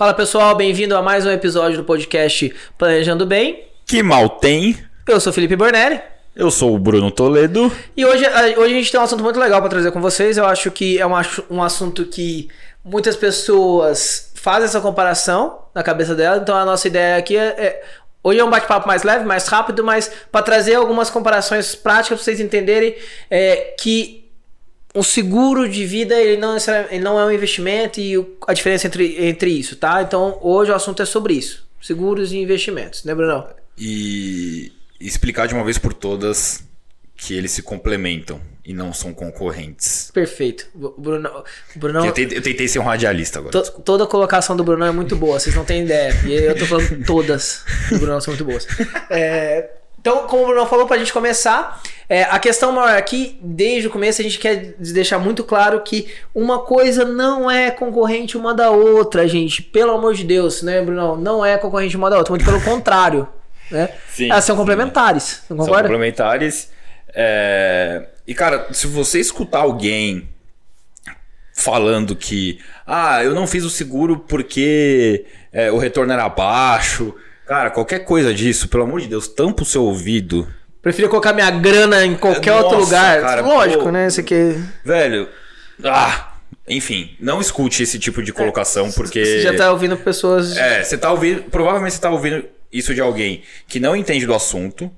Fala pessoal, bem-vindo a mais um episódio do podcast Planejando Bem. Que mal tem? Eu sou Felipe Bornelli. Eu sou o Bruno Toledo. E hoje, hoje a gente tem um assunto muito legal para trazer com vocês. Eu acho que é um, um assunto que muitas pessoas fazem essa comparação na cabeça dela. Então a nossa ideia aqui é, é Hoje é um bate-papo mais leve, mais rápido, mas para trazer algumas comparações práticas para vocês entenderem é, que o seguro de vida ele não, ele não é um investimento e a diferença entre, entre isso, tá? Então hoje o assunto é sobre isso: seguros e investimentos, né, Bruno? E explicar de uma vez por todas que eles se complementam e não são concorrentes. Perfeito. Bruno, Bruno eu, tentei, eu tentei ser um radialista agora. To, toda a colocação do Bruno é muito boa, vocês não têm ideia. E eu tô falando todas do Bruno são muito boas. É, então, como o Bruno falou, para a gente começar, é, a questão maior aqui, desde o começo, a gente quer deixar muito claro que uma coisa não é concorrente uma da outra, gente. Pelo amor de Deus, né, Bruno? Não é concorrente uma da outra, muito pelo contrário. Né? Sim, Elas são complementares, não concorda? São complementares. É... E, cara, se você escutar alguém falando que ah, eu não fiz o seguro porque é, o retorno era baixo. Cara, qualquer coisa disso, pelo amor de Deus, tampa o seu ouvido. Prefiro colocar minha grana em qualquer Nossa, outro lugar. Cara, Lógico, pô, né? Esse aqui. Velho. Ah, enfim, não escute esse tipo de colocação, é, porque. Você já tá ouvindo pessoas. É, você tá ouvindo. Provavelmente você tá ouvindo isso de alguém que não entende do assunto.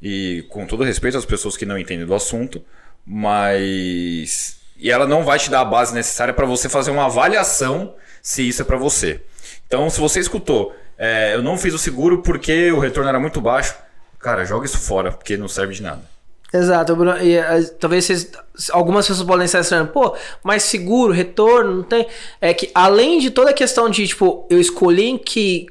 E com todo respeito às pessoas que não entendem do assunto, mas. E ela não vai te dar a base necessária para você fazer uma avaliação se isso é para você. Então, se você escutou, é, eu não fiz o seguro porque o retorno era muito baixo, cara, joga isso fora, porque não serve de nada. Exato, Bruno, e, uh, talvez vocês, algumas pessoas podem estar estranhando, pô, mas seguro, retorno, não tem. É que além de toda a questão de, tipo, eu escolhi em que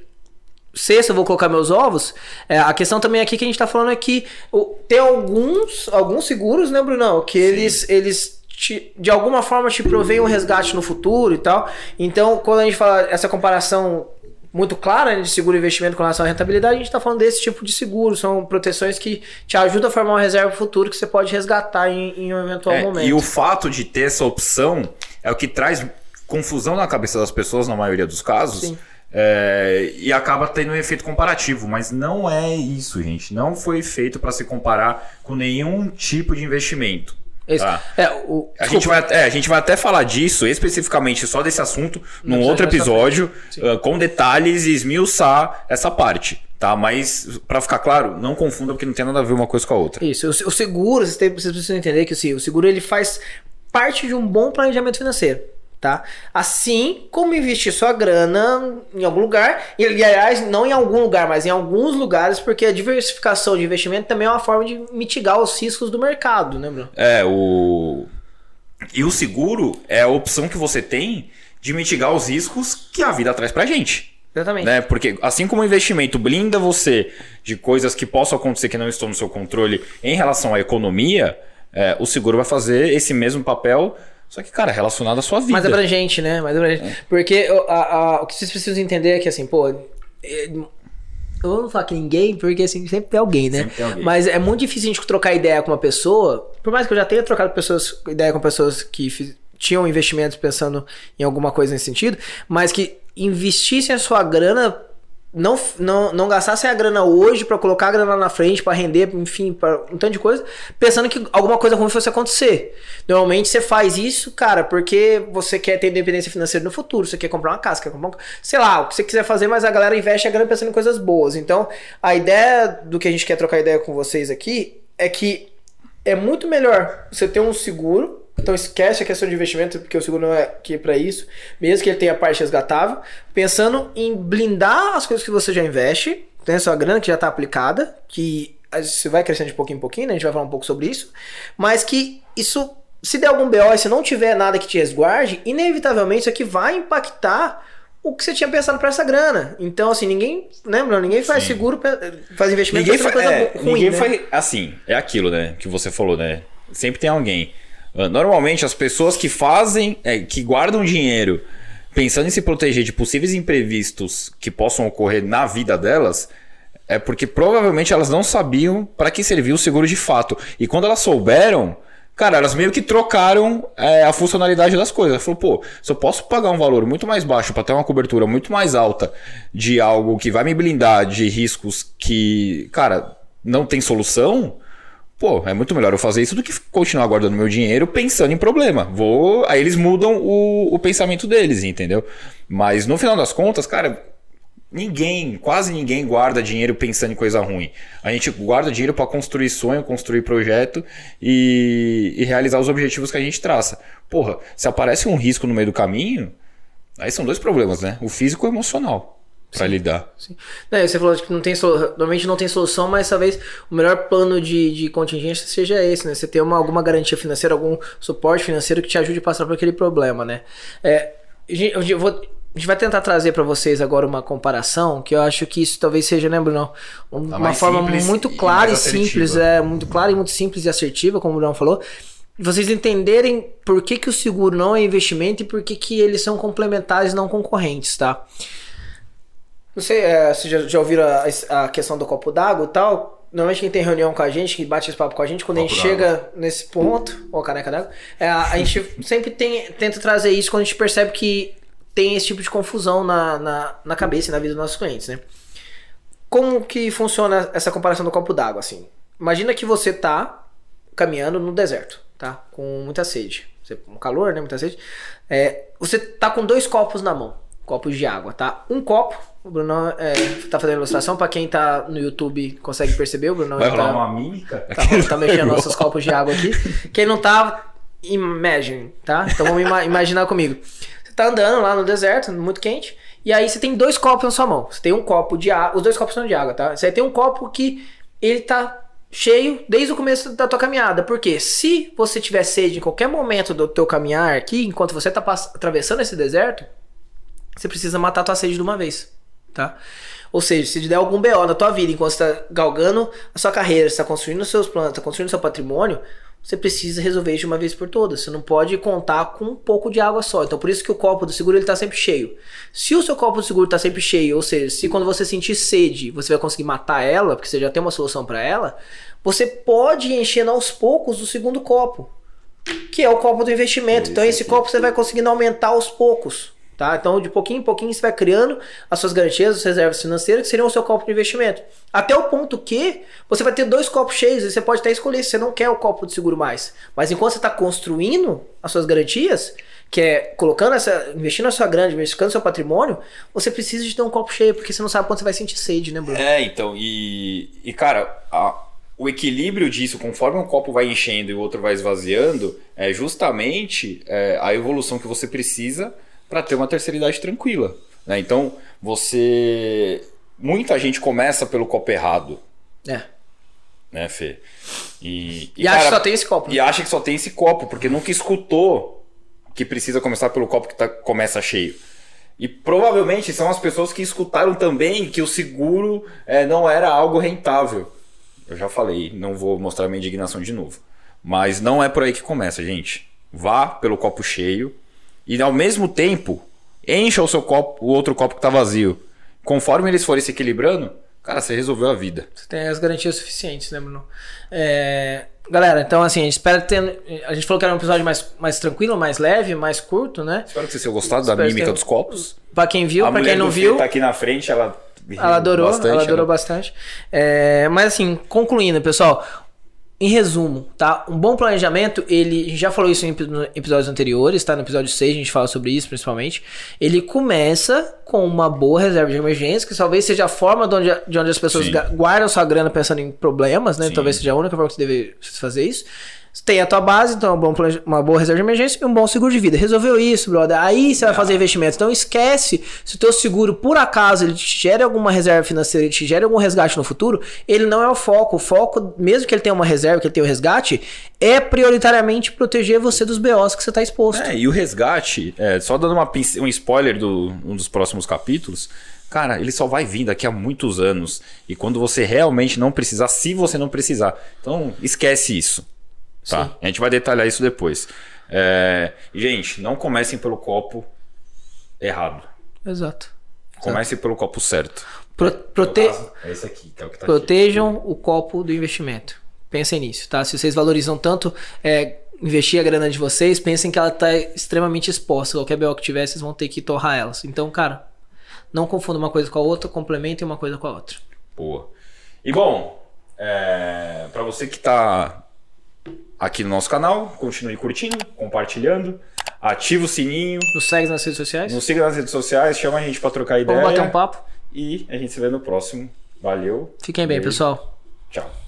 sexta eu vou colocar meus ovos, é, a questão também aqui que a gente tá falando é que o, tem alguns, alguns seguros, né, Brunão, que Sim. eles, eles te, de alguma forma te provêm um resgate no futuro e tal. Então, quando a gente fala essa comparação muito clara né, de seguro investimento com relação à rentabilidade, a gente está falando desse tipo de seguro. São proteções que te ajudam a formar uma reserva futuro que você pode resgatar em, em um eventual é, momento. E o fato de ter essa opção é o que traz confusão na cabeça das pessoas, na maioria dos casos. Sim é, e acaba tendo um efeito comparativo, mas não é isso, gente. Não foi feito para se comparar com nenhum tipo de investimento. Tá? É, o... a, gente vai, é, a gente vai até falar disso, especificamente só desse assunto, num outro episódio, uh, com detalhes e esmiuçar essa parte. Tá, mas para ficar claro, não confunda porque não tem nada a ver uma coisa com a outra. Isso, o seguro, vocês precisam entender que assim, o seguro ele faz parte de um bom planejamento financeiro tá? Assim como investir sua grana em algum lugar, e aliás, não em algum lugar, mas em alguns lugares, porque a diversificação de investimento também é uma forma de mitigar os riscos do mercado, né, Bruno? É, o. E o seguro é a opção que você tem de mitigar os riscos que a vida traz pra gente. Exatamente. Né? Porque assim como o investimento blinda você de coisas que possam acontecer que não estão no seu controle em relação à economia, é, o seguro vai fazer esse mesmo papel só que, cara, relacionado à sua vida. Mais abrangente, né? Mais abrangente. É. Porque a, a, o que vocês precisam entender é que, assim, pô. É, eu não vou falar que ninguém, porque assim, sempre tem alguém, né? Tem alguém. Mas é muito difícil a gente trocar ideia com uma pessoa. Por mais que eu já tenha trocado pessoas, ideia com pessoas que fiz, tinham investimentos pensando em alguma coisa nesse sentido, mas que investissem a sua grana não, não, não gastassem a grana hoje para colocar a grana na frente, para render, enfim, para um tanto de coisa, pensando que alguma coisa ruim fosse acontecer. Normalmente você faz isso, cara, porque você quer ter independência financeira no futuro, você quer comprar uma casa, quer comprar um, sei lá, o que você quiser fazer, mas a galera investe a grana pensando em coisas boas. Então, a ideia do que a gente quer trocar ideia com vocês aqui é que é muito melhor você ter um seguro então esquece a questão de investimento, porque o seguro não é aqui para isso, mesmo que ele tenha parte resgatável, pensando em blindar as coisas que você já investe, tem a sua grana que já está aplicada, que você vai crescendo de pouquinho em pouquinho, né? a gente vai falar um pouco sobre isso, mas que isso, se der algum BO e se não tiver nada que te resguarde, inevitavelmente isso aqui vai impactar o que você tinha pensado para essa grana. Então, assim, ninguém, lembra? Ninguém faz Sim. seguro, faz investimento ninguém faz, coisa é, ruim, Ninguém né? faz, assim, é aquilo, né, que você falou, né? Sempre tem alguém normalmente, as pessoas que fazem, é, que guardam dinheiro pensando em se proteger de possíveis imprevistos que possam ocorrer na vida delas, é porque provavelmente elas não sabiam para que servia o seguro de fato. E quando elas souberam, Cara, elas meio que trocaram é, a funcionalidade das coisas. Falou, pô, se eu posso pagar um valor muito mais baixo para ter uma cobertura muito mais alta de algo que vai me blindar de riscos que, cara, não tem solução, pô, é muito melhor eu fazer isso do que continuar guardando meu dinheiro pensando em problema. Vou. Aí eles mudam o, o pensamento deles, entendeu? Mas no final das contas, cara, Ninguém, quase ninguém guarda dinheiro pensando em coisa ruim. A gente guarda dinheiro para construir sonho, construir projeto e, e, realizar os objetivos que a gente traça. Porra, se aparece um risco no meio do caminho, aí são dois problemas, né? O físico e o emocional para lidar. Sim. Não, você falou que não tem normalmente não tem solução, mas talvez o melhor plano de, de contingência seja esse, né? Você ter uma, alguma garantia financeira, algum suporte financeiro que te ajude a passar por aquele problema, né? É, eu vou a gente vai tentar trazer para vocês agora uma comparação, que eu acho que isso talvez seja, né, Bruno? Uma forma muito clara e, e simples, é muito clara e muito simples e assertiva, como o Bruno falou. Vocês entenderem por que, que o seguro não é investimento e por que, que eles são complementares não concorrentes, tá? Não sei, é, vocês já, já ouviram a, a questão do copo d'água e tal? Normalmente quem tem reunião com a gente, que bate esse papo com a gente, quando copo a gente chega nesse ponto, ou caneca d'água, é, a gente sempre tem, tenta trazer isso quando a gente percebe que tem esse tipo de confusão na, na, na cabeça e na vida dos nossos clientes, né? Como que funciona essa comparação do copo d'água, assim? Imagina que você tá caminhando no deserto, tá? Com muita sede. Você, um calor, né? Muita sede. É, você tá com dois copos na mão. Copos de água, tá? Um copo. O Bruno é, tá fazendo ilustração. Pra quem tá no YouTube consegue perceber. O Bruno Vai rolar tá, uma mímica? Tá, tá mexendo nossos copos de água aqui. Quem não tá, imagine, tá? Então vamos imaginar comigo tá andando lá no deserto, muito quente, e aí você tem dois copos na sua mão. Você tem um copo de água, os dois copos são de água, tá? Você tem um copo que ele tá cheio desde o começo da tua caminhada. Porque se você tiver sede em qualquer momento do teu caminhar aqui, enquanto você tá atravessando esse deserto, você precisa matar a tua sede de uma vez, tá? Ou seja, se der algum BO na tua vida, enquanto você está galgando a sua carreira, você está construindo os seus planos, está construindo o seu patrimônio, você precisa resolver isso de uma vez por todas. Você não pode contar com um pouco de água só. Então por isso que o copo do seguro ele tá sempre cheio. Se o seu copo do seguro está sempre cheio, ou seja, se quando você sentir sede, você vai conseguir matar ela, porque você já tem uma solução para ela, você pode ir enchendo aos poucos o segundo copo, que é o copo do investimento. Então esse copo você vai conseguindo aumentar aos poucos. Tá? Então, de pouquinho em pouquinho, você vai criando as suas garantias, as reservas financeiras, que seriam o seu copo de investimento. Até o ponto que você vai ter dois copos cheios e você pode até escolher se você não quer o copo de seguro mais. Mas enquanto você está construindo as suas garantias, que é colocando essa, investindo na sua grana, no seu patrimônio, você precisa de ter um copo cheio, porque você não sabe quando você vai sentir sede, né, Bruno? É, então, e, e cara, a, o equilíbrio disso, conforme um copo vai enchendo e o outro vai esvaziando, é justamente é, a evolução que você precisa para ter uma terceira idade tranquila. Né? Então, você. Muita gente começa pelo copo errado. É. Né, Fê? E, e, e cara, acha que só tem esse copo. Né? E acha que só tem esse copo, porque nunca escutou que precisa começar pelo copo que tá, começa cheio. E provavelmente são as pessoas que escutaram também que o seguro é, não era algo rentável. Eu já falei, não vou mostrar minha indignação de novo. Mas não é por aí que começa, gente. Vá pelo copo cheio, e ao mesmo tempo encha o seu copo, o outro copo que está vazio. Conforme eles forem se equilibrando, cara, você resolveu a vida. Você tem as garantias suficientes, né, Bruno? É... Galera, então assim, a gente espera ter. A gente falou que era um episódio mais, mais tranquilo, mais leve, mais curto, né? Espero que vocês tenham gostado da mímica ter... dos copos. Pra quem viu, a pra quem não viu. tá aqui na frente, ela. Ela adorou, bastante, ela adorou né? bastante. É... mas assim, concluindo, pessoal, em resumo, tá? Um bom planejamento, ele, a gente já falou isso em episódios anteriores, tá? No episódio 6 a gente fala sobre isso principalmente. Ele começa com uma boa reserva de emergência, que talvez seja a forma de onde, de onde as pessoas Sim. guardam sua grana pensando em problemas, né? Sim. Talvez seja a única forma que você deve fazer isso tem a tua base, então é uma boa reserva de emergência e um bom seguro de vida. Resolveu isso, brother. Aí você vai fazer investimento. Então esquece se o teu seguro, por acaso, ele te gera alguma reserva financeira, ele te gera algum resgate no futuro, ele não é o foco. O foco, mesmo que ele tenha uma reserva, que ele tenha o um resgate, é prioritariamente proteger você dos BOs que você está exposto. É, e o resgate, é, só dando uma, um spoiler do um dos próximos capítulos, cara, ele só vai vir daqui a muitos anos. E quando você realmente não precisar, se você não precisar. Então, esquece isso. Tá? Sim. A gente vai detalhar isso depois. É... Gente, não comecem pelo copo errado. Exato. Comece pelo copo certo. Pro, prote... caso, é esse aqui, que é o que tá Protejam aqui. o copo do investimento. Pensem nisso, tá? Se vocês valorizam tanto é, investir a grana de vocês, pensem que ela tá extremamente exposta. Qualquer BO que tiver, vocês vão ter que torrar elas. Então, cara, não confunda uma coisa com a outra, complementem uma coisa com a outra. Boa. E bom, é, para você que tá aqui no nosso canal, continue curtindo, compartilhando, ativa o sininho. Nos segue nas redes sociais. Nos siga nas redes sociais, chama a gente para trocar ideia. Vamos bater um papo. E a gente se vê no próximo. Valeu. Fiquem bem, pessoal. Tchau.